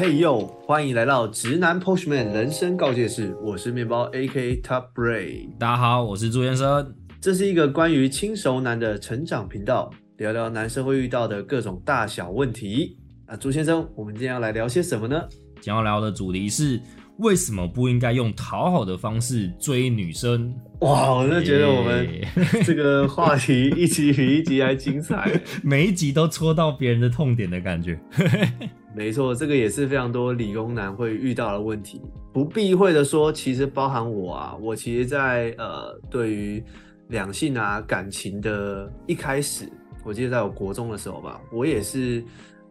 嘿呦，欢迎来到直男 Postman 人生告诫室，我是面包 AK Top Bray。大家好，我是朱先生。这是一个关于轻熟男的成长频道，聊聊男生会遇到的各种大小问题。啊，朱先生，我们今天要来聊些什么呢？今天要聊的主题是为什么不应该用讨好的方式追女生？哇，我就觉得我们耶 这个话题一集比一集还精彩。每一集都戳到别人的痛点的感觉。没错，这个也是非常多理工男会遇到的问题。不避讳的说，其实包含我啊，我其实在呃对于两性啊感情的一开始，我记得在我国中的时候吧，我也是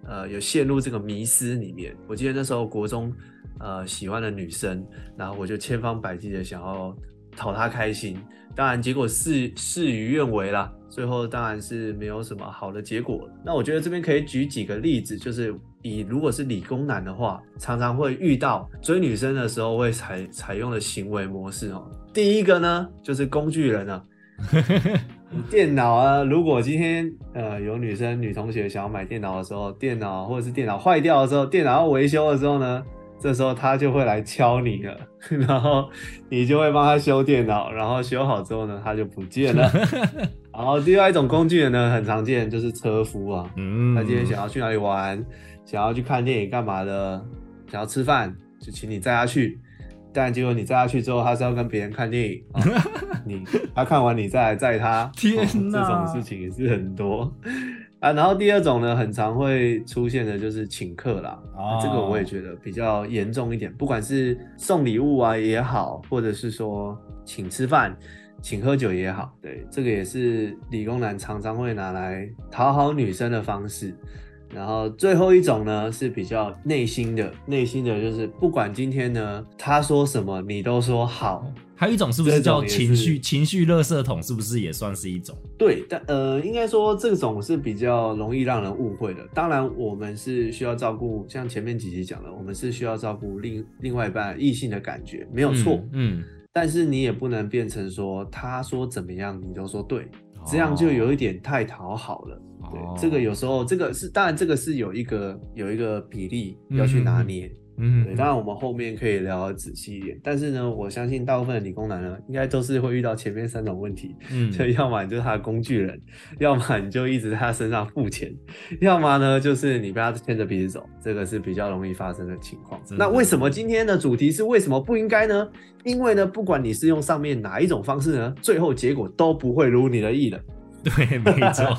呃有陷入这个迷思里面。我记得那时候国中呃喜欢的女生，然后我就千方百计的想要讨她开心，当然结果事事与愿违啦，最后当然是没有什么好的结果。那我觉得这边可以举几个例子，就是以如果是理工男的话，常常会遇到追女生的时候会采采用的行为模式哦。第一个呢，就是工具人啊。你电脑啊，如果今天呃有女生女同学想要买电脑的时候，电脑或者是电脑坏掉的时候，电脑要维修的时候呢，这时候他就会来敲你了，然后你就会帮他修电脑，然后修好之后呢，他就不见了。然后另外一种工具人呢，很常见就是车夫啊，嗯，他今天想要去哪里玩，想要去看电影干嘛的，想要吃饭就请你载他去，但结果你载他去之后，他是要跟别人看电影，啊、你他看完你再来载他，天哦这种事情也是很多啊。然后第二种呢，很常会出现的就是请客啦，哦这个我也觉得比较严重一点，不管是送礼物啊也好，或者是说请吃饭。请喝酒也好，对，这个也是理工男常常会拿来讨好女生的方式。然后最后一种呢是比较内心的，内心的就是不管今天呢他说什么，你都说好。还有一种是不是叫情绪情绪垃圾桶？是不是也算是一种？对，但呃，应该说这种是比较容易让人误会的。当然，我们是需要照顾，像前面几集讲的，我们是需要照顾另另外一半异性的感觉，没有错。嗯，但是你也不能变成说他说怎么样你都说对，嗯这样就有一点太讨好了。对，哦这个有时候这个是当然这个是有一个有一个比例要去拿捏。嗯，对，当然我们后面可以聊得仔细一点。但是呢，我相信大部分的理工男呢，应该都是会遇到前面三种问题。嗯，就要么你就是他的工具人，要么你就一直在他身上付钱，要么呢就是你被他牵着鼻子走，这个是比较容易发生的情况。那为什么今天的主题是为什么不应该呢？因为呢，不管你是用上面哪一种方式呢，最后结果都不会如你的意的。对，没错。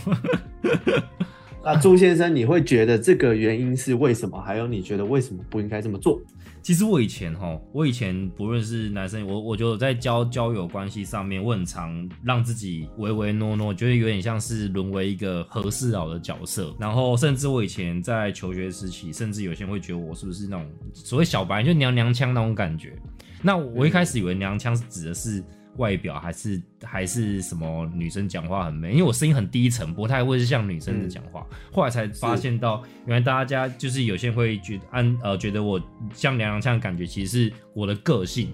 那朱先生，你会觉得这个原因是为什么？还有你觉得为什么不应该这么做？其实我以前哈，我以前不论是男生，我我就在交交友关系上面，我很常让自己唯唯诺诺，觉得有点像是沦为一个和事佬的角色。然后甚至我以前在求学时期，甚至有些人会觉得我是不是那种所谓小白，就娘娘腔那种感觉。那我一开始以为娘腔是指的是外表，还是还是什么女生讲话很美，因为我声音很低沉，不太会是像女生的讲话。后来才发现到，原来大家就是有些人会觉得按呃觉得我像娘娘腔的感觉，其实是我的个性，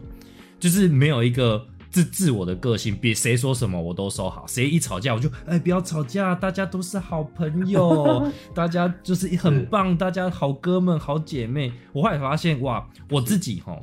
就是没有一个自自我的个性，别谁说什么我都收好，谁一吵架我就哎不要吵架，大家都是好朋友，大家就是很棒，大家好哥们好姐妹。我后来发现哇，我自己哈。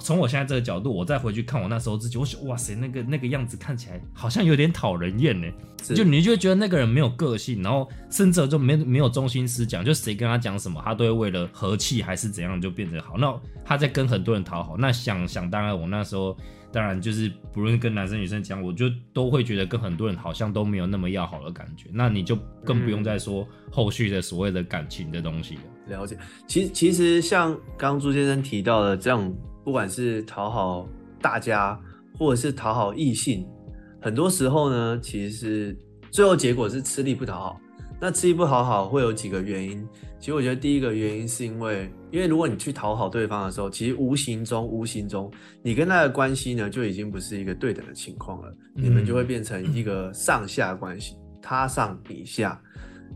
从我现在这个角度，我再回去看我那时候自己，我想哇塞，那个那个样子看起来好像有点讨人厌呢。就你就会觉得那个人没有个性，然后甚至就没没有中心思想，就谁跟他讲什么，他都会为了和气还是怎样就变得好。那他在跟很多人讨好，那想想当然，我那时候当然就是不论跟男生女生讲，我就都会觉得跟很多人好像都没有那么要好的感觉。那你就更不用再说后续的所谓的感情的东西了。了解，其实其实像刚刚朱先生提到的这样，不管是讨好大家，或者是讨好异性，很多时候呢，其实是最后结果是吃力不讨好。那吃力不讨好会有几个原因，其实我觉得第一个原因是因为，因为如果你去讨好对方的时候，其实无形中无形中，你跟他的关系呢就已经不是一个对等的情况了，你们就会变成一个上下关系，他上你下。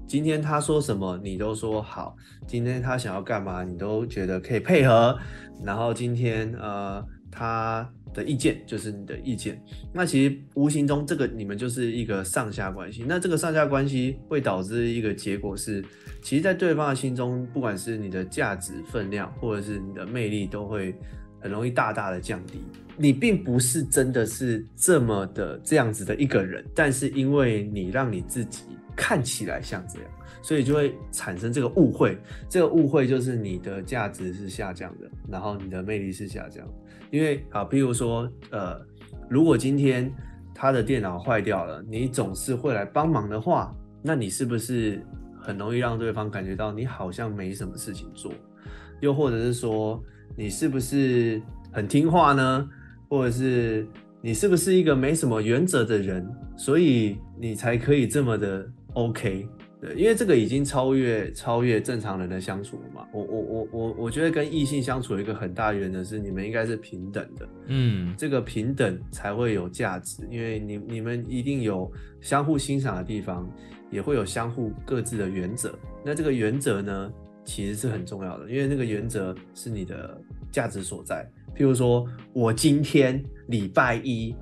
今天他说什么你都说好，今天他想要干嘛你都觉得可以配合，然后今天呃他的意见就是你的意见。那其实无形中这个你们就是一个上下关系。那这个上下关系会导致一个结果是，其实，在对方的心中，不管是你的价值分量，或者是你的魅力，都会很容易大大的降低。你并不是真的是这么的这样子的一个人，但是因为你让你自己看起来像这样。所以就会产生这个误会，这个误会就是你的价值是下降的，然后你的魅力是下降。因为啊，比如说，呃，如果今天他的电脑坏掉了，你总是会来帮忙的话，那你是不是很容易让对方感觉到你好像没什么事情做？又或者是说，你是不是很听话呢？或者是你是不是一个没什么原则的人，所以你才可以这么的 OK？对，因为这个已经超越超越正常人的相处了嘛。我我我我我觉得跟异性相处一个很大原则是，你们应该是平等的。嗯，这个平等才会有价值，因为你你们一定有相互欣赏的地方，也会有相互各自的原则。那这个原则呢，其实是很重要的，因为那个原则是你的价值所在。譬如说，我今天礼拜一，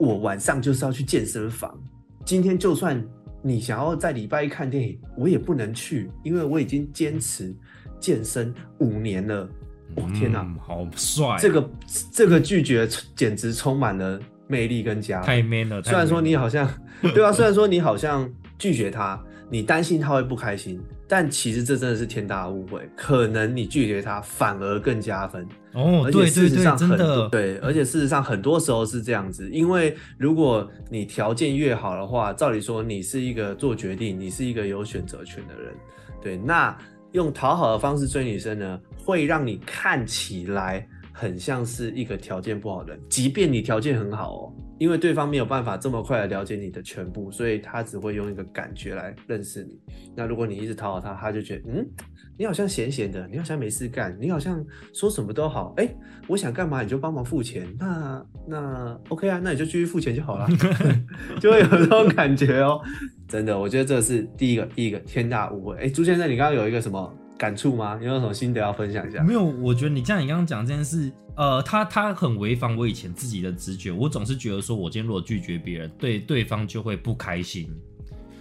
我晚上就是要去健身房。今天就算。你想要在礼拜一看电影，我也不能去，因为我已经坚持健身五年了。哦天哪，好帅！这个这个拒绝简直充满了魅力跟加太 man 了。虽然说你好像，对啊，虽然说你好像拒绝他，你担心他会不开心。但其实这真的是天大的误会，可能你拒绝他反而更加分哦。对对对，真的对，而且事实上很多时候是这样子，因为如果你条件越好的话，照理说你是一个做决定，你是一个有选择权的人，对，那用讨好的方式追女生呢，会让你看起来很像是一个条件不好的人，即便你条件很好哦。因为对方没有办法这么快的了解你的全部，所以他只会用一个感觉来认识你。那如果你一直讨好他，他就觉得，嗯，你好像闲闲的，你好像没事干，你好像说什么都好，哎，我想干嘛你就帮忙付钱，那那 OK 啊，那你就继续付钱就好了，就会有这种感觉哦。真的，我觉得这是第一个第一个天大误会。哎，朱先生，你刚刚有一个什么？感触吗？你有什么心得要分享一下？没有，我觉得你像你刚刚讲这件事，呃，他他很违反我以前自己的直觉。我总是觉得说，我今天如果拒绝别人，对对方就会不开心，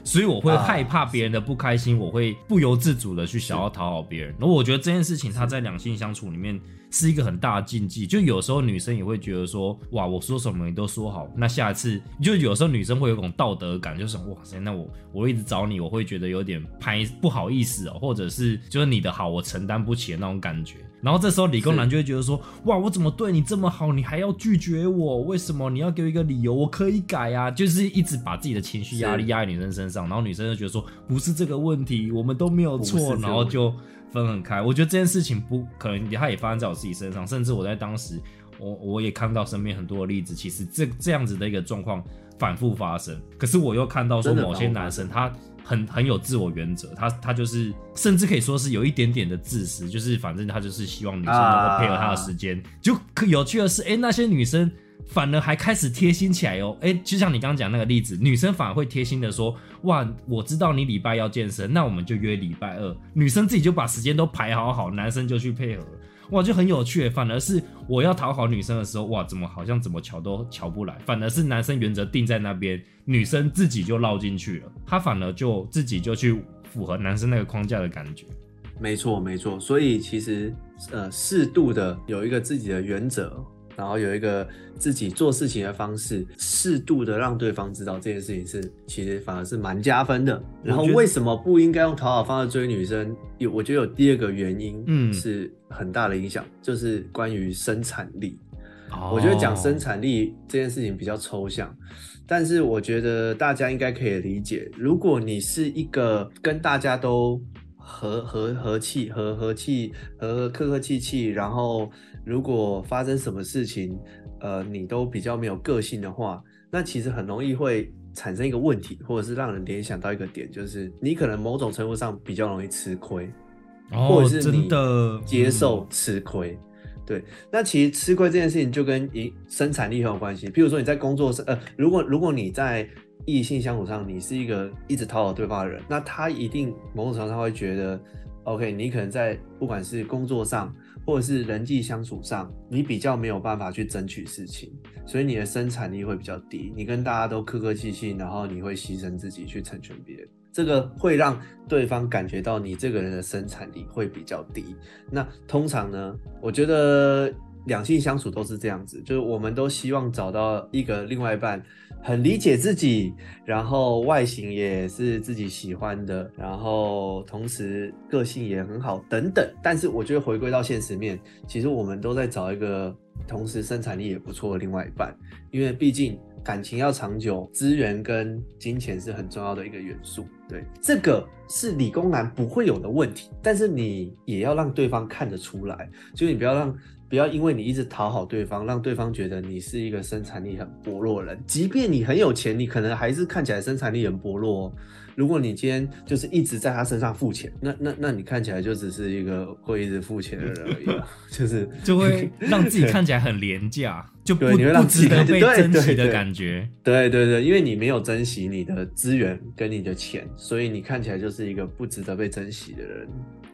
所以我会害怕别人的不开心，我会不由自主的去想要讨好别人。那我觉得这件事情，他在两性相处里面。是一个很大的禁忌，就有时候女生也会觉得说，哇，我说什么你都说好，那下次就有时候女生会有种道德感，就是哇塞，那我我一直找你，我会觉得有点拍不好意思哦，或者是就是你的好我承担不起的那种感觉。然后这时候理工男就会觉得说，哇，我怎么对你这么好，你还要拒绝我？为什么你要给我一个理由？我可以改啊，就是一直把自己的情绪压力压在女生身上，然后女生就觉得说，不是这个问题，我们都没有错，然后就。分很开，我觉得这件事情不可能，它也发生在我自己身上，甚至我在当时，我我也看到身边很多的例子，其实这这样子的一个状况反复发生。可是我又看到说，某些男生他很很有自我原则，他他就是甚至可以说是有一点点的自私，就是反正他就是希望女生能够配合他的时间。就可有趣的是，哎，那些女生。反而还开始贴心起来哦，哎，就像你刚刚讲那个例子，女生反而会贴心的说，哇，我知道你礼拜要健身，那我们就约礼拜二。女生自己就把时间都排好好，男生就去配合，哇，就很有趣。反而是我要讨好女生的时候，哇，怎么好像怎么瞧都瞧不来。反而是男生原则定在那边，女生自己就绕进去了，她反而就自己就去符合男生那个框架的感觉。没错，没错。所以其实呃，适度的有一个自己的原则。然后有一个自己做事情的方式，适度的让对方知道这件事情是，其实反而是蛮加分的。然后为什么不应该用讨好方式追女生？有我觉得有第二个原因，嗯，是很大的影响，就是关于生产力。我觉得讲生产力这件事情比较抽象，但是我觉得大家应该可以理解。如果你是一个跟大家都和和和气和和气和客客气气，然后。如果发生什么事情，呃，你都比较没有个性的话，那其实很容易会产生一个问题，或者是让人联想到一个点，就是你可能某种程度上比较容易吃亏，或者是你接受吃亏。对，那其实吃亏这件事情就跟一生产力很有关系。譬如说你在工作上，呃，如果如果你在异性相处上，你是一个一直讨好对方的人，那他一定某种程度上会觉得。OK，你可能在不管是工作上或者是人际相处上，你比较没有办法去争取事情，所以你的生产力会比较低。你跟大家都客客气气，然后你会牺牲自己去成全别人，这个会让对方感觉到你这个人的生产力会比较低。那通常呢，我觉得两性相处都是这样子，就是我们都希望找到一个另外一半。很理解自己，然后外形也是自己喜欢的，然后同时个性也很好，等等。但是我觉得回归到现实面，其实我们都在找一个同时生产力也不错的另外一半，因为毕竟感情要长久，资源跟金钱是很重要的一个元素。对，这个是理工男不会有的问题，但是你也要让对方看得出来，就是你不要让。不要因为你一直讨好对方，让对方觉得你是一个生产力很薄弱的人。即便你很有钱，你可能还是看起来生产力很薄弱。哦如果你今天就是一直在他身上付钱，那那那你看起来就只是一个会一直付钱的人而已，就是就会让自己看起来很廉价，就不不值得被珍惜的感觉。对对对，因为你没有珍惜你的资源跟你的钱，所以你看起来就是一个不值得被珍惜的人。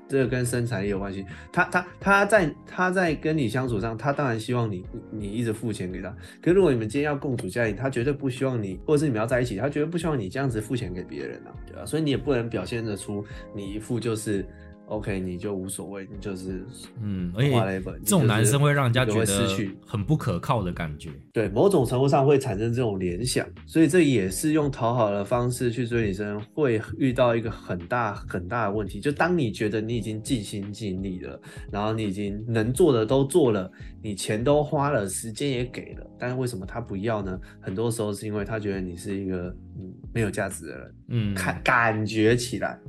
这个跟身材也有关系。他他他在他在跟你相处上，他当然希望你你一直付钱给他。可是如果你们今天要共处家庭，他绝对不希望你，或者是你们要在一起，他绝对不希望你这样子付钱给别人啊，对吧？所以你也不能表现得出你一副就是。OK，你就无所谓，你就是嗯，而且这种男生会让人家觉得失去很不可靠的感觉，对，某种程度上会产生这种联想，所以这也是用讨好的方式去追女生会遇到一个很大很大的问题，就当你觉得你已经尽心尽力了，然后你已经能做的都做了，你钱都花了，时间也给了，但是为什么他不要呢？很多时候是因为他觉得你是一个嗯没有价值的人，嗯，看感觉起来，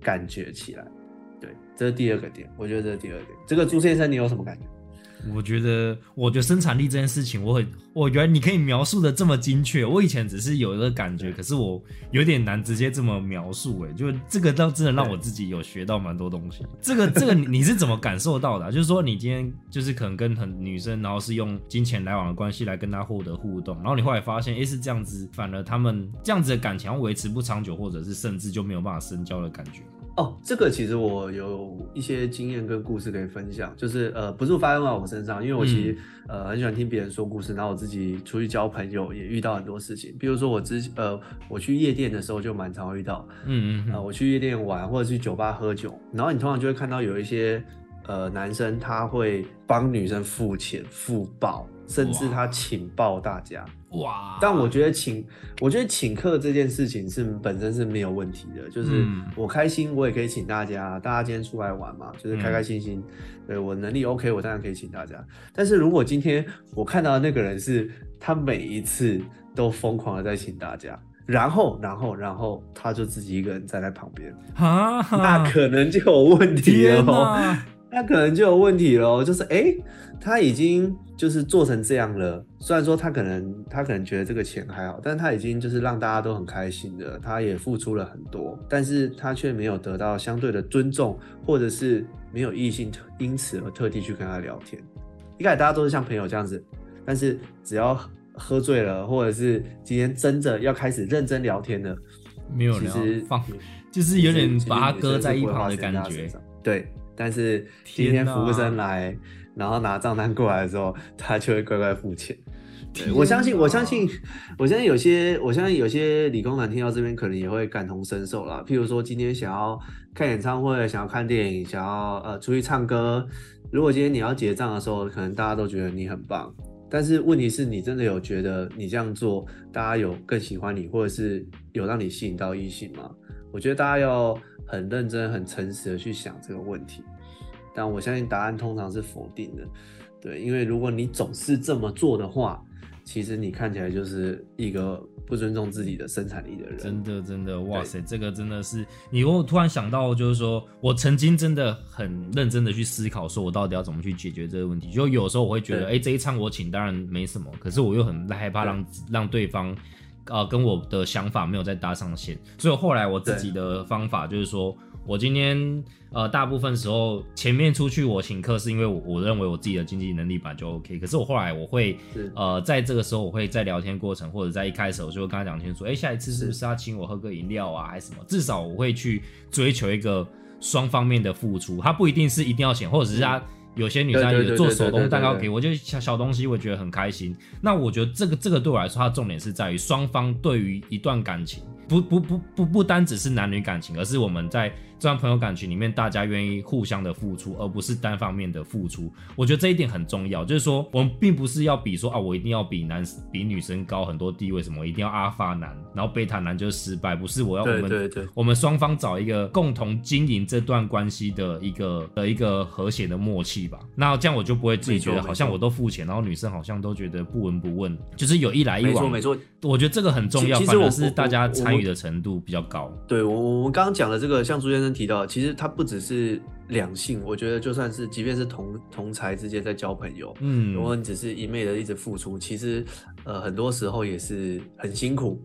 感觉起来。这是第二个点，我觉得这是第二点。这个朱先生，你有什么感觉？我觉得，我觉得生产力这件事情，我很，我觉得你可以描述的这么精确。我以前只是有一个感觉，可是我有点难直接这么描述。哎，就这个倒真的让我自己有学到蛮多东西。这个，这个你是怎么感受到的？就是说，你今天就是可能跟很女生，然后是用金钱来往的关系来跟她获得互动，然后你后来发现，哎，是这样子，反而他们这样子的感情维持不长久，或者是甚至就没有办法深交的感觉。哦，这个其实我有一些经验跟故事可以分享，就是呃，不是发生在我身上，因为我其实呃很喜欢听别人说故事，然后我自己出去交朋友也遇到很多事情，比如说我之呃我去夜店的时候就蛮常遇到，嗯嗯，啊我去夜店玩或者去酒吧喝酒，然后你通常就会看到有一些呃男生他会帮女生付钱付爆，甚至他请爆大家。哇！但我觉得请，我觉得请客这件事情是本身是没有问题的，就是我开心，我也可以请大家，大家今天出来玩嘛，就是开开心心。对我能力 OK，我当然可以请大家。但是如果今天我看到的那个人是他每一次都疯狂的在请大家，然后，然后，然后他就自己一个人站在旁边，啊，那可能就有问题了。那可能就有问题喽，就是哎，他已经就是做成这样了。虽然说他可能他可能觉得这个钱还好，但他已经就是让大家都很开心的，他也付出了很多，但是他却没有得到相对的尊重，或者是没有异性因此而特地去跟他聊天。一开始大家都是像朋友这样子，但是只要喝醉了，或者是今天真的要开始认真聊天了，没有聊放，就是有点把他搁在一旁的感觉，对。但是今天服务生来，然后拿账单过来的时候，他就会乖乖付钱。我相信，我相信，我相信有些，我相信有些理工男听到这边可能也会感同身受啦。譬如说，今天想要看演唱会，想要看电影，想要呃出去唱歌，如果今天你要结账的时候，可能大家都觉得你很棒，但是问题是你真的有觉得你这样做，大家有更喜欢你，或者是有让你吸引到异性吗？我觉得大家要。很认真、很诚实的去想这个问题，但我相信答案通常是否定的，对，因为如果你总是这么做的话，其实你看起来就是一个不尊重自己的生产力的人。真的，真的，哇塞，这个真的是你。我突然想到，就是说我曾经真的很认真的去思考，说我到底要怎么去解决这个问题。就有时候我会觉得，哎，这一餐我请，当然没什么，可是我又很害怕让让对方。呃，跟我的想法没有再搭上线，所以后来我自己的方法就是说，我今天呃大部分时候前面出去我请客是因为我我认为我自己的经济能力本来就 OK，可是我后来我会呃在这个时候我会在聊天过程或者在一开始我就会跟他讲清楚，哎，下一次是不是。要请我喝个饮料啊，还是什么？至少我会去追求一个双方面的付出，他不一定是一定要请，或者是他。有些女生也做手工蛋糕给我，就小小东西，我觉得很开心。那我觉得这个这个对我来说，它的重点是在于双方对于一段感情，不不不不不单只是男女感情，而是我们在。这段朋友感情里面，大家愿意互相的付出，而不是单方面的付出。我觉得这一点很重要，就是说我们并不是要比说啊，我一定要比男比女生高很多地位，什么一定要阿发男，然后贝塔男就是失败，不是我要我们我们双方找一个共同经营这段关系的一个的一个和谐的默契吧。那这样我就不会自己觉得好像我都付钱，然后女生好像都觉得不闻不问，就是有一来一往。没错没错，我觉得这个很重要，反而是大家参与的程度比较高。对我我们刚刚讲的这个，像朱先生提到，其实它不只是两性，我觉得就算是即便是同同才之间在交朋友，嗯，如果你只是一昧的一直付出，其实呃很多时候也是很辛苦，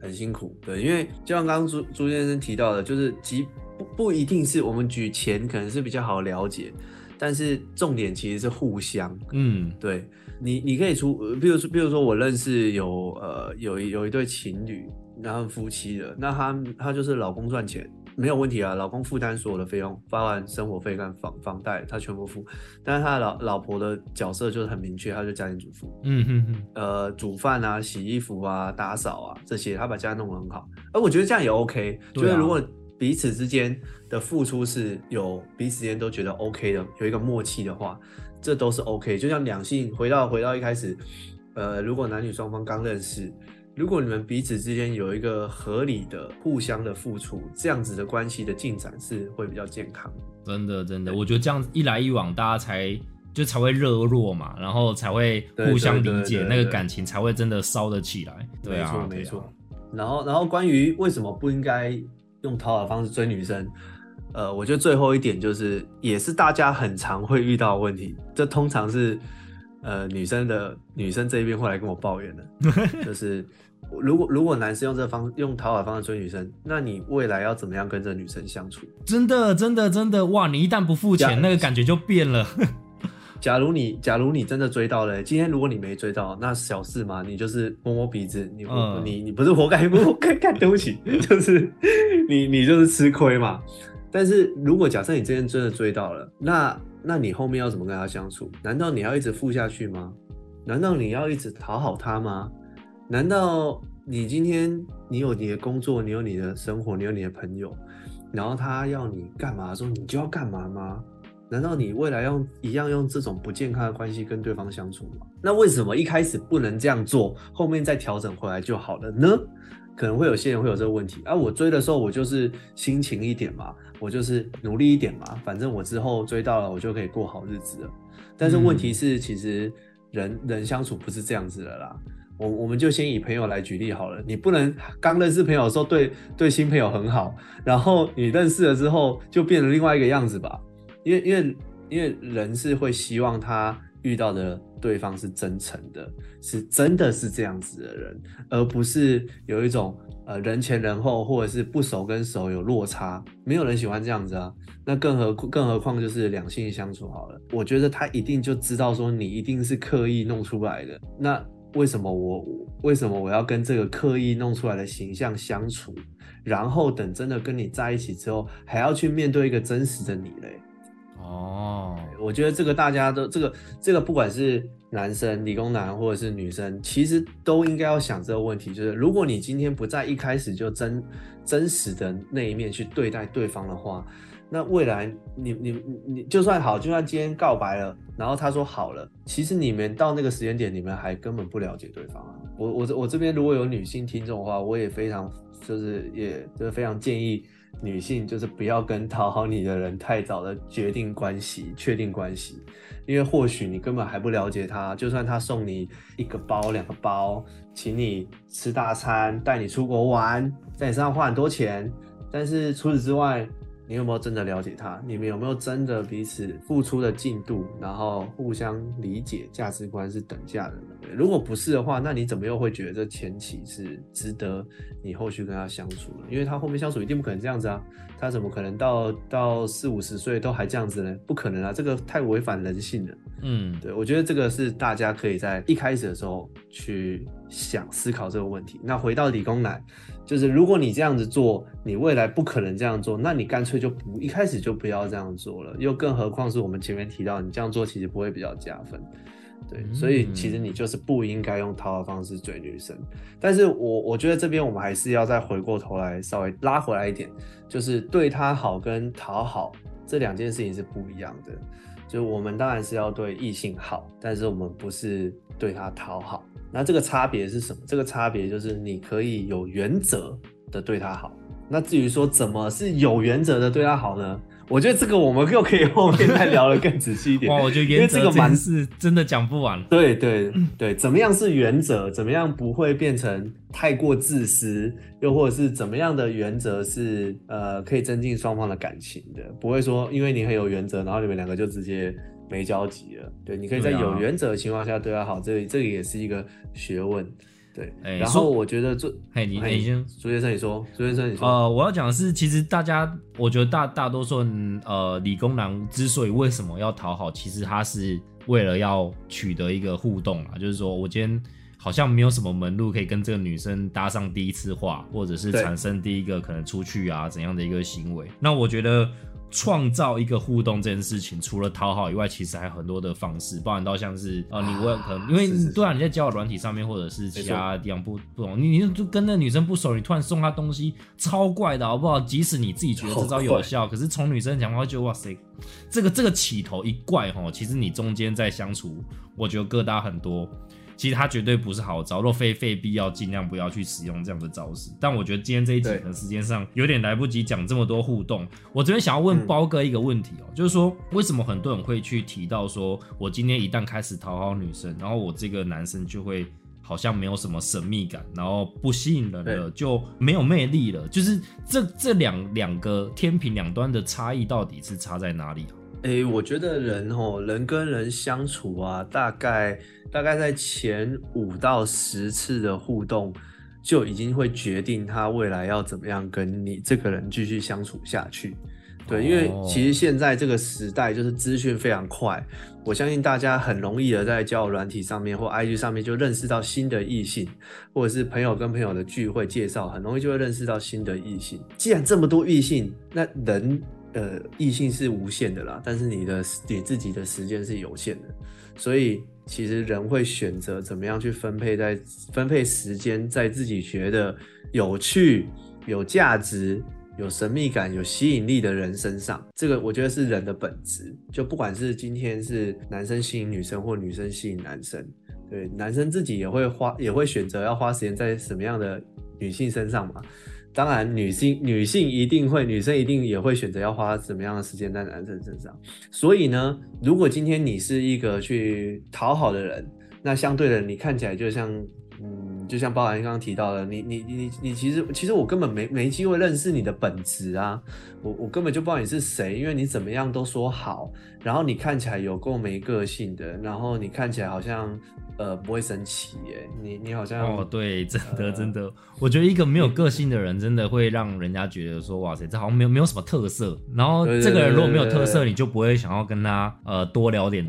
很辛苦。对，因为就像刚刚朱朱先生提到的，就是即不不一定是我们举钱可能是比较好了解，但是重点其实是互相，嗯，对你你可以出，比如说比如说我认识有呃有有一对情侣，然后夫妻的，那他他就是老公赚钱。没有问题啊，老公负担所有的费用，包含生活费跟房房贷，他全部付。但是他的老老婆的角色就是很明确，他就家庭主妇。嗯哼哼，呃，煮饭啊、洗衣服啊、打扫啊这些，他把家弄得很好。而我觉得这样也 OK，就是如果彼此之间的付出是有彼此之间都觉得 OK 的，有一个默契的话，这都是 OK。就像两性回到回到一开始，呃，如果男女双方刚认识。如果你们彼此之间有一个合理的、互相的付出，这样子的关系的进展是会比较健康。真的，真的，我觉得这样一来一往，大家才就才会热络嘛，然后才会互相理解，那个感情才会真的烧得起来。对啊，没错。然后，然后关于为什么不应该用讨好方式追女生，呃，我觉得最后一点就是，也是大家很常会遇到的问题，这通常是呃女生的女生这一边会来跟我抱怨的，就是。如果如果男生用这方用讨好方式追女生，那你未来要怎么样跟这女生相处？真的真的真的哇！你一旦不付钱，那个感觉就变了。假如你假如你真的追到了，今天如果你没追到，那小事嘛，你就是摸摸鼻子，你你你不是活该，不 该干对不起，就是你你就是吃亏嘛。但是如果假设你今天真的追到了，那那你后面要怎么跟他相处？难道你要一直付下去吗？难道你要一直讨好他吗？难道你今天你有你的工作，你有你的生活，你有你的朋友，然后他要你干嘛的时候，你就要干嘛吗？难道你未来用一样用这种不健康的关系跟对方相处吗？那为什么一开始不能这样做，后面再调整回来就好了呢？可能会有些人会有这个问题啊。我追的时候，我就是心情一点嘛，我就是努力一点嘛，反正我之后追到了，我就可以过好日子了。但是问题是，其实人人相处不是这样子的啦。我我们就先以朋友来举例好了，你不能刚认识朋友的时候对对新朋友很好，然后你认识了之后就变成另外一个样子吧？因为因为因为人是会希望他遇到的对方是真诚的，是真的是这样子的人，而不是有一种呃人前人后或者是不熟跟熟有落差，没有人喜欢这样子啊。那更何更何况就是两性相处好了，我觉得他一定就知道说你一定是刻意弄出来的那。为什么我为什么我要跟这个刻意弄出来的形象相处？然后等真的跟你在一起之后，还要去面对一个真实的你嘞？哦，我觉得这个大家都这个这个不管是男生理工男或者是女生，其实都应该要想这个问题，就是如果你今天不在一开始就真真实的那一面去对待对方的话。那未来你你你就算好，就算今天告白了，然后他说好了，其实你们到那个时间点，你们还根本不了解对方啊。我我我这边如果有女性听众的话，我也非常就是也就是非常建议女性就是不要跟讨好你的人太早的决定关系、确定关系，因为或许你根本还不了解他，就算他送你一个包、两个包，请你吃大餐、带你出国玩，在你身上花很多钱，但是除此之外。你有没有真的了解他？你们有没有真的彼此付出的进度，然后互相理解，价值观是等价的呢？对如果不是的话，那你怎么又会觉得这前期是值得你后续跟他相处呢？因为他后面相处一定不可能这样子啊，他怎么可能到到四五十岁都还这样子呢？不可能啊，这个太违反人性了。嗯，对，我觉得这个是大家可以在一开始的时候去想思考这个问题。那回到理工男，就是如果你这样子做，你未来不可能这样做，那你干脆就不一开始就不要这样做了。又更何况是我们前面提到，你这样做其实不会比较加分。对，所以其实你就是不应该用讨好方式追女生。但是我我觉得这边我们还是要再回过头来稍微拉回来一点，就是对她好跟讨好这两件事情是不一样的。就我们当然是要对异性好，但是我们不是对他讨好。那这个差别是什么？这个差别就是你可以有原则的对他好。那至于说怎么是有原则的对他好呢？我觉得这个我们又可以后面再聊的更仔细一点。哇，我觉得原则这蛮是真的讲不完。对对对，怎么样是原则？怎么样不会变成太过自私？又或者是怎么样的原则是呃可以增进双方的感情的？不会说因为你很有原则，然后你们两个就直接没交集了。对，你可以在有原则的情况下对他好，这这个也是一个学问。对，然后我觉得这，嘿，你你先，朱先生你说，朱先生你说，呃，我要讲的是，其实大家，我觉得大大多数人，呃，理工男之所以为什么要讨好，其实他是为了要取得一个互动啊，就是说我今天好像没有什么门路可以跟这个女生搭上第一次话，或者是产生第一个可能出去啊怎样的一个行为，那我觉得。创造一个互动这件事情，除了讨好以外，其实还有很多的方式，包含到像是呃，你问可能因为对啊，你在交友软体上面或者是其他地方不不懂，你你就跟那女生不熟，你突然送她东西，超怪的好不好？即使你自己觉得这招有效，可是从女生讲话就哇塞，这个这个起头一怪哈，其实你中间在相处，我觉得疙瘩很多。其实它绝对不是好招，若非非必要，尽量不要去使用这样的招式。但我觉得今天这一集可能时间上有点来不及讲这么多互动。我这边想要问包哥一个问题哦，就是说为什么很多人会去提到说，我今天一旦开始讨好女生，然后我这个男生就会好像没有什么神秘感，然后不吸引人了，就没有魅力了。就是这这两两个天平两端的差异到底是差在哪里啊？诶，我觉得人哦，人跟人相处啊，大概。大概在前五到十次的互动，就已经会决定他未来要怎么样跟你这个人继续相处下去。对，因为其实现在这个时代就是资讯非常快，我相信大家很容易的在交友软体上面或 IG 上面就认识到新的异性，或者是朋友跟朋友的聚会介绍，很容易就会认识到新的异性。既然这么多异性，那人呃异性是无限的啦，但是你的你自己的时间是有限的，所以。其实人会选择怎么样去分配，在分配时间，在自己觉得有趣、有价值、有神秘感、有吸引力的人身上。这个我觉得是人的本质。就不管是今天是男生吸引女生，或女生吸引男生，对，男生自己也会花，也会选择要花时间在什么样的女性身上嘛。当然，女性女性一定会，女生一定也会选择要花怎么样的时间在男生身上。所以呢，如果今天你是一个去讨好的人，那相对的，你看起来就像，就像包含刚刚提到的，你你你你其实其实我根本没没机会认识你的本质啊，我我根本就不知道你是谁，因为你怎么样都说好，然后你看起来有够没个性的，然后你看起来好像。呃，不会生气耶，你你好像哦，对，真的真的，我觉得一个没有个性的人，真的会让人家觉得说，哇塞，这好像没有没有什么特色。然后这个人如果没有特色，你就不会想要跟他呃多聊点。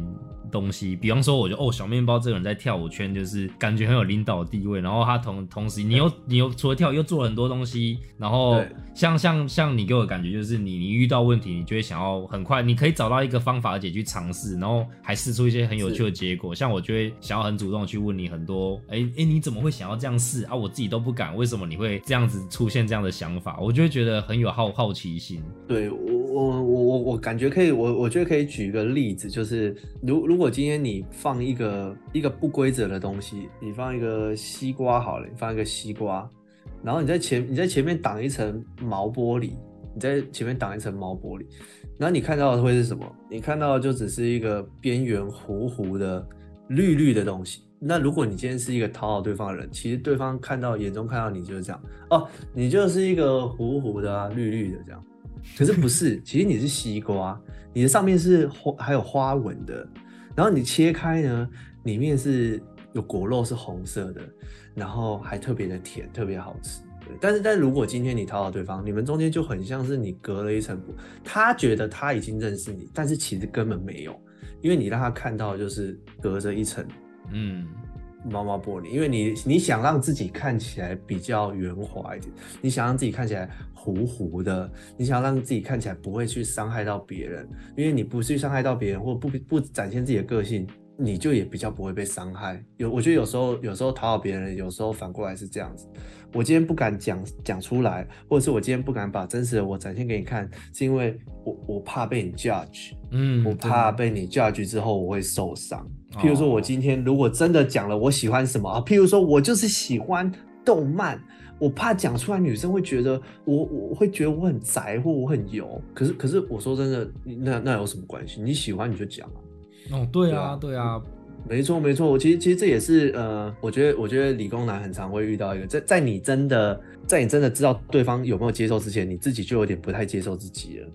东西，比方说，我觉得哦，小面包这个人在跳舞圈就是感觉很有领导地位，然后他同同时，你又你又除了跳，又做了很多东西，然后像像像你给我的感觉就是你你遇到问题，你就会想要很快，你可以找到一个方法而且去尝试，然后还试出一些很有趣的结果。像我就会想要很主动去问你很多，哎哎，你怎么会想要这样试啊？我自己都不敢，为什么你会这样子出现这样的想法？我就会觉得很有好好奇心。对我我我我我感觉可以，我我觉得可以举一个例子，就是如如。果今天你放一个一个不规则的东西，你放一个西瓜好了，你放一个西瓜，然后你在前你在前面挡一层毛玻璃，你在前面挡一层毛玻璃，然后你看到的会是什么？你看到的就只是一个边缘糊糊的绿绿的东西。那如果你今天是一个讨好对方的人，其实对方看到眼中看到你就是这样哦，你就是一个糊糊的啊，绿绿的这样。可是不是，其实你是西瓜，你的上面是花还有花纹的。然后你切开呢，里面是有果肉是红色的，然后还特别的甜，特别好吃。但是但如果今天你讨好对方，你们中间就很像是你隔了一层，他觉得他已经认识你，但是其实根本没有，因为你让他看到就是隔着一层嗯，毛毛玻璃，因为你你想让自己看起来比较圆滑一点，你想让自己看起来糊糊的，你想让自己看起来不会去伤害到别人，因为你不去伤害到别人，或不不展现自己的个性，你就也比较不会被伤害。有我觉得有时候有时候讨好别人，有时候反过来是这样子。我今天不敢讲讲出来，或者是我今天不敢把真实的我展现给你看，是因为我我怕被你 judge，嗯，我怕被你 judge 之后我会受伤。譬如说，我今天如果真的讲了我喜欢什么啊，譬如说我就是喜欢动漫，我怕讲出来女生会觉得我我会觉得我很宅或我很油。可是可是我说真的，那那有什么关系？你喜欢你就讲啊。哦，对啊，对啊对啊，没错，没错。我其实其实这也是呃，我觉得我觉得理工男很常会遇到一个，在在你真的在你真的知道对方有没有接受之前，你自己就有点不太接受自己了。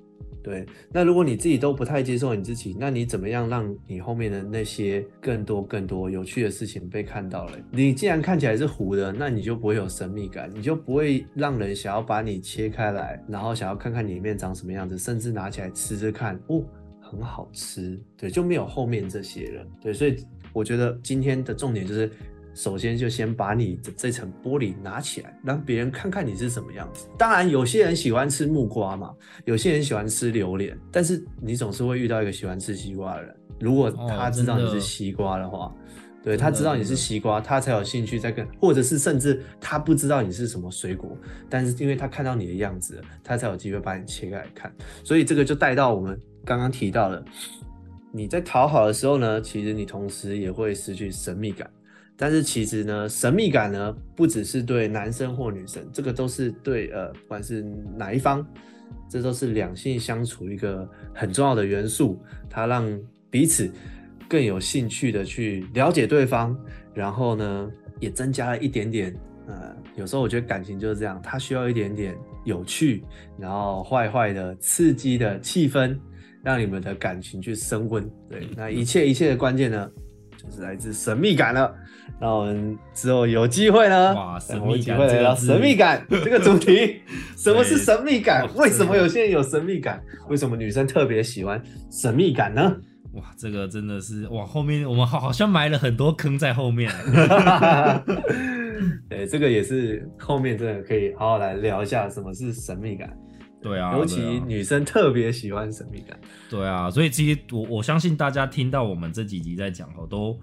对，那如果你自己都不太接受你自己，那你怎么样让你后面的那些更多更多有趣的事情被看到了？你既然看起来是糊的，那你就不会有神秘感，你就不会让人想要把你切开来，然后想要看看里面长什么样子，甚至拿起来吃吃看，哦，很好吃。对，就没有后面这些了。对，所以我觉得今天的重点就是。首先就先把你的这层玻璃拿起来，让别人看看你是什么样子。当然，有些人喜欢吃木瓜嘛，有些人喜欢吃榴莲，但是你总是会遇到一个喜欢吃西瓜的人。如果他知道你是西瓜的话，对他知道你是西瓜，他才有兴趣再跟，或者是甚至他不知道你是什么水果，但是因为他看到你的样子，他才有机会把你切开来看。所以这个就带到我们刚刚提到的，你在讨好的时候呢，其实你同时也会失去神秘感。但是其实呢，神秘感呢，不只是对男生或女生，这个都是对呃，不管是哪一方，这都是两性相处一个很重要的元素。它让彼此更有兴趣的去了解对方，然后呢，也增加了一点点呃，有时候我觉得感情就是这样，它需要一点点有趣，然后坏坏的、刺激的气氛，让你们的感情去升温。对，那一切一切的关键呢，就是来自神秘感了。那我们之后有机会呢，哇，神秘感神秘感这个主题。什么是神秘感？哇为什么有些人有神秘感？为什么女生特别喜欢神秘感呢？哇，这个真的是哇，后面我们好好像埋了很多坑在后面。对，这个也是后面真的可以好好来聊一下什么是神秘感，对啊，尤其女生特别喜欢神秘感。对啊，所以其实我我相信大家听到我们这几集在讲哦，都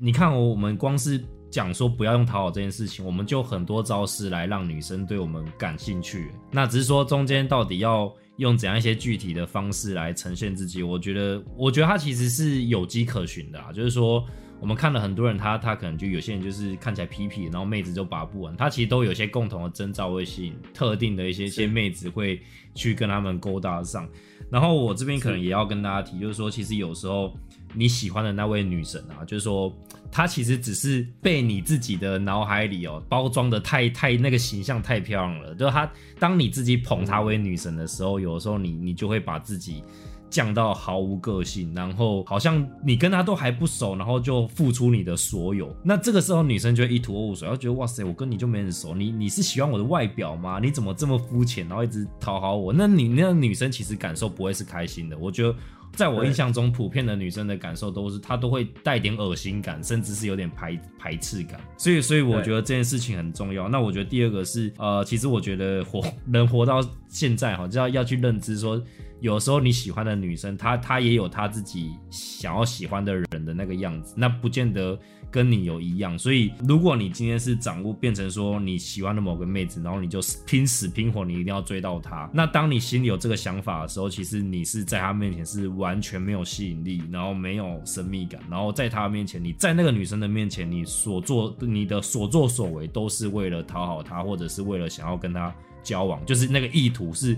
你看哦，我们光是讲说不要用讨好这件事情，我们就很多招式来让女生对我们感兴趣。那只是说中间到底要用怎样一些具体的方式来呈现自己，我觉得我觉得它其实是有迹可循的啊，就是说。我们看了很多人，他他可能就有些人就是看起来痞痞，然后妹子就拔不完，他其实都有些共同的征兆会吸引特定的一些些妹子会去跟他们勾搭上。然后我这边可能也要跟大家提，就是说，其实有时候你喜欢的那位女神啊，就是说她其实只是被你自己的脑海里哦包装的太太那个形象太漂亮了。就是她，当你自己捧她为女神的时候，有的时候你你就会把自己。降到毫无个性，然后好像你跟她都还不熟，然后就付出你的所有。那这个时候女生就会一头雾水，要觉得哇塞，我跟你就没很熟，你你是喜欢我的外表吗？你怎么这么肤浅，然后一直讨好我？那你那个女生其实感受不会是开心的。我觉得，在我印象中，普遍的女生的感受都是她都会带点恶心感，甚至是有点排排斥感。所以，所以我觉得这件事情很重要。那我觉得第二个是，呃，其实我觉得活能活到现在哈，就要要去认知说。有时候你喜欢的女生，她她也有她自己想要喜欢的人的那个样子，那不见得跟你有一样。所以，如果你今天是掌握变成说你喜欢的某个妹子，然后你就拼死拼活，你一定要追到她。那当你心里有这个想法的时候，其实你是在她面前是完全没有吸引力，然后没有神秘感，然后在她面前，你在那个女生的面前，你所做你的所作所为都是为了讨好她，或者是为了想要跟她交往，就是那个意图是。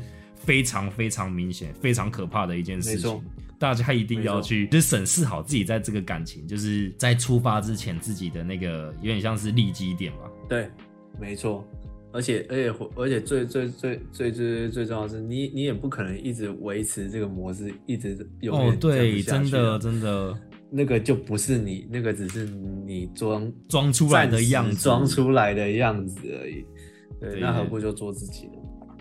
非常非常明显、非常可怕的一件事情，大家一定要去就是审视好自己在这个感情，就是在出发之前自己的那个有点像是利基点吧。对，没错，而且而且而且最最最最最最重要的是，你你也不可能一直维持这个模式，一直有哦，对，真的真的，那个就不是你，那个只是你装装出来的样子，装出来的样子而已。对，对。那何不就做自己呢？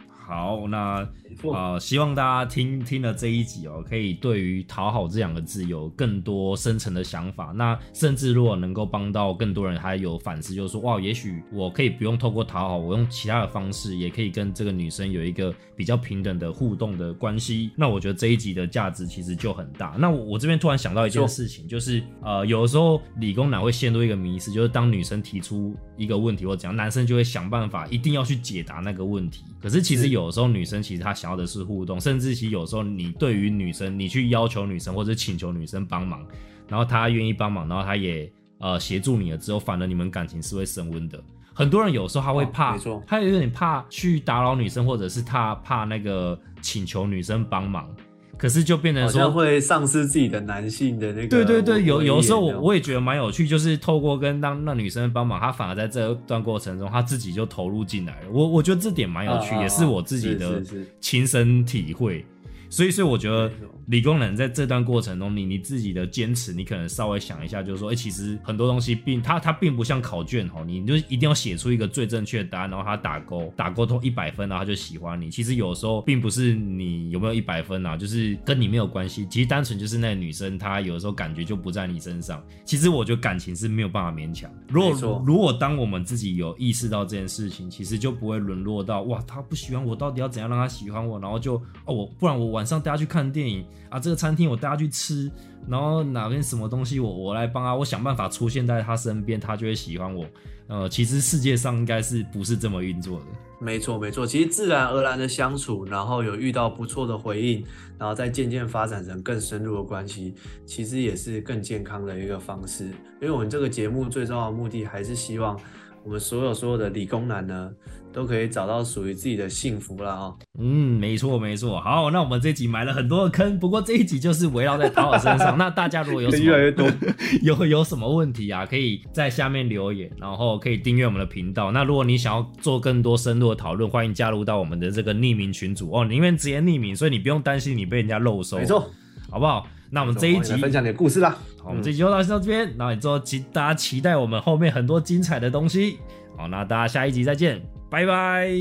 好，那没错呃，希望大家听听了这一集哦，可以对于讨好这两个字有更多深层的想法。那甚至如果能够帮到更多人，还有反思，就是说哇，也许我可以不用透过讨好，我用其他的方式，也可以跟这个女生有一个比较平等的互动的关系。那我觉得这一集的价值其实就很大。那我我这边突然想到一件事情，就是呃，有的时候理工男会陷入一个迷失，就是当女生提出一个问题或怎样，男生就会想办法一定要去解答那个问题。可是其实有的时候女生其实她想要的是互动，甚至其实有时候你对于女生，你去要求女生或者请求女生帮忙，然后她愿意帮忙，然后她也呃协助你了之后，反而你们感情是会升温的。很多人有时候他会哦怕，没错他有点怕去打扰女生，或者是他怕那个请求女生帮忙，可是就变成说会丧失自己的男性的那个。对对对，有有时候我我也觉得蛮有趣，就是透过跟让让女生帮忙，她反而在这段过程中，她自己就投入进来了。我我觉得这点蛮有趣，啊啊啊也是我自己的亲身体会。所以，所以我觉得理工男在这段过程中，你你自己的坚持，你可能稍微想一下，就是说，哎、其实很多东西并它它并不像考卷哦，你就一定要写出一个最正确的答案，然后他打勾打勾通一百分，然后他就喜欢你。其实有时候并不是你有没有一百分啊，就是跟你没有关系，其实单纯就是那个女生她有时候感觉就不在你身上。其实我觉得感情是没有办法勉强。如果没错如果当我们自己有意识到这件事情，其实就不会沦落到哇，他不喜欢我，到底要怎样让他喜欢我？然后就哦，我不然我晚上带他去看电影啊，这个餐厅我带他去吃，然后哪边什么东西我我来帮他，我想办法出现在他身边，他就会喜欢我。呃，其实世界上应该是不是这么运作的？没错没错，其实自然而然的相处，然后有遇到不错的回应，然后再渐渐发展成更深入的关系，其实也是更健康的一个方式。因为我们这个节目最重要的目的，还是希望我们所有所有的理工男呢，都可以找到属于自己的幸福了哦。嗯，没错没错。好，那我们这集埋了很多的坑，不过这一集就是围绕在讨好身上。那大家如果有什么越来越多，有有什么问题啊，可以在下面留言，然后可以订阅我们的频道。那如果你想要做更多深入的讨论，欢迎加入到我们的这个匿名群组哦，宁愿直接匿名，所以你不用担心你被人家漏收，没，错。好不好？那我们这一集分享你的故事啦。好，我们这一集就到到这边，然后你之后期大家期待我们后面很多精彩的东西。好，那大家下一集再见，拜拜。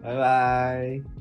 拜拜。